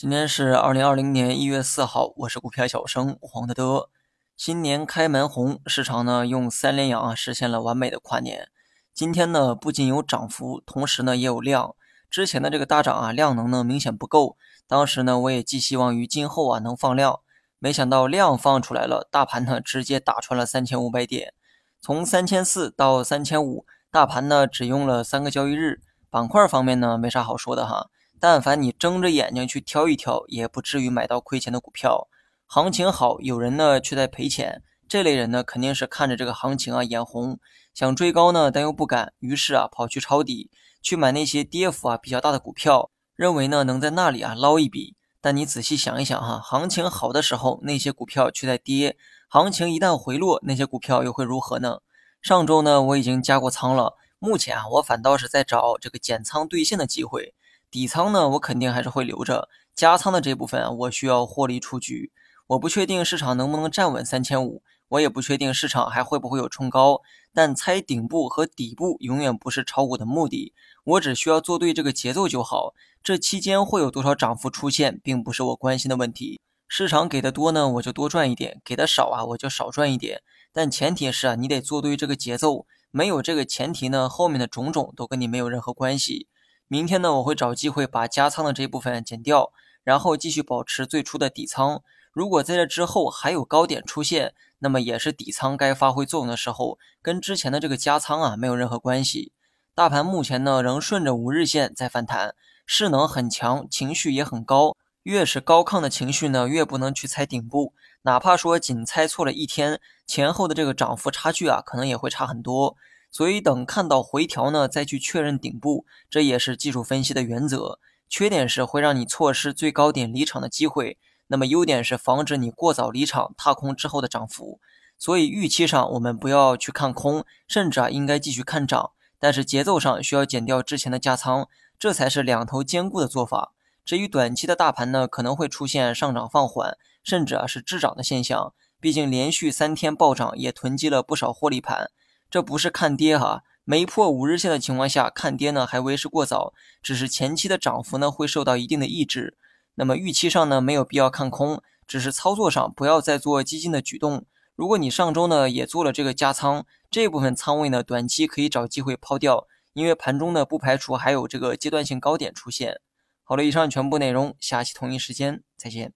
今天是二零二零年一月四号，我是股票小生黄德德。新年开门红，市场呢用三连阳啊实现了完美的跨年。今天呢不仅有涨幅，同时呢也有量。之前的这个大涨啊量能呢明显不够，当时呢我也寄希望于今后啊能放量，没想到量放出来了，大盘呢直接打穿了三千五百点，从三千四到三千五，大盘呢只用了三个交易日。板块方面呢没啥好说的哈。但凡你睁着眼睛去挑一挑，也不至于买到亏钱的股票。行情好，有人呢却在赔钱。这类人呢，肯定是看着这个行情啊眼红，想追高呢，但又不敢，于是啊跑去抄底，去买那些跌幅啊比较大的股票，认为呢能在那里啊捞一笔。但你仔细想一想哈，行情好的时候，那些股票却在跌；行情一旦回落，那些股票又会如何呢？上周呢我已经加过仓了，目前啊我反倒是在找这个减仓兑现的机会。底仓呢，我肯定还是会留着；加仓的这部分，我需要获利出局。我不确定市场能不能站稳三千五，我也不确定市场还会不会有冲高。但猜顶部和底部永远不是炒股的目的，我只需要做对这个节奏就好。这期间会有多少涨幅出现，并不是我关心的问题。市场给的多呢，我就多赚一点；给的少啊，我就少赚一点。但前提是啊，你得做对这个节奏。没有这个前提呢，后面的种种都跟你没有任何关系。明天呢，我会找机会把加仓的这一部分减掉，然后继续保持最初的底仓。如果在这之后还有高点出现，那么也是底仓该发挥作用的时候，跟之前的这个加仓啊没有任何关系。大盘目前呢仍顺着五日线在反弹，势能很强，情绪也很高。越是高亢的情绪呢，越不能去猜顶部，哪怕说仅猜错了一天，前后的这个涨幅差距啊，可能也会差很多。所以等看到回调呢，再去确认顶部，这也是技术分析的原则。缺点是会让你错失最高点离场的机会，那么优点是防止你过早离场踏空之后的涨幅。所以预期上我们不要去看空，甚至啊应该继续看涨。但是节奏上需要减掉之前的加仓，这才是两头兼顾的做法。至于短期的大盘呢，可能会出现上涨放缓，甚至啊是滞涨的现象。毕竟连续三天暴涨，也囤积了不少获利盘。这不是看跌哈，没破五日线的情况下看跌呢还为时过早，只是前期的涨幅呢会受到一定的抑制。那么预期上呢没有必要看空，只是操作上不要再做激进的举动。如果你上周呢也做了这个加仓，这部分仓位呢短期可以找机会抛掉，因为盘中呢不排除还有这个阶段性高点出现。好了，以上全部内容，下期同一时间再见。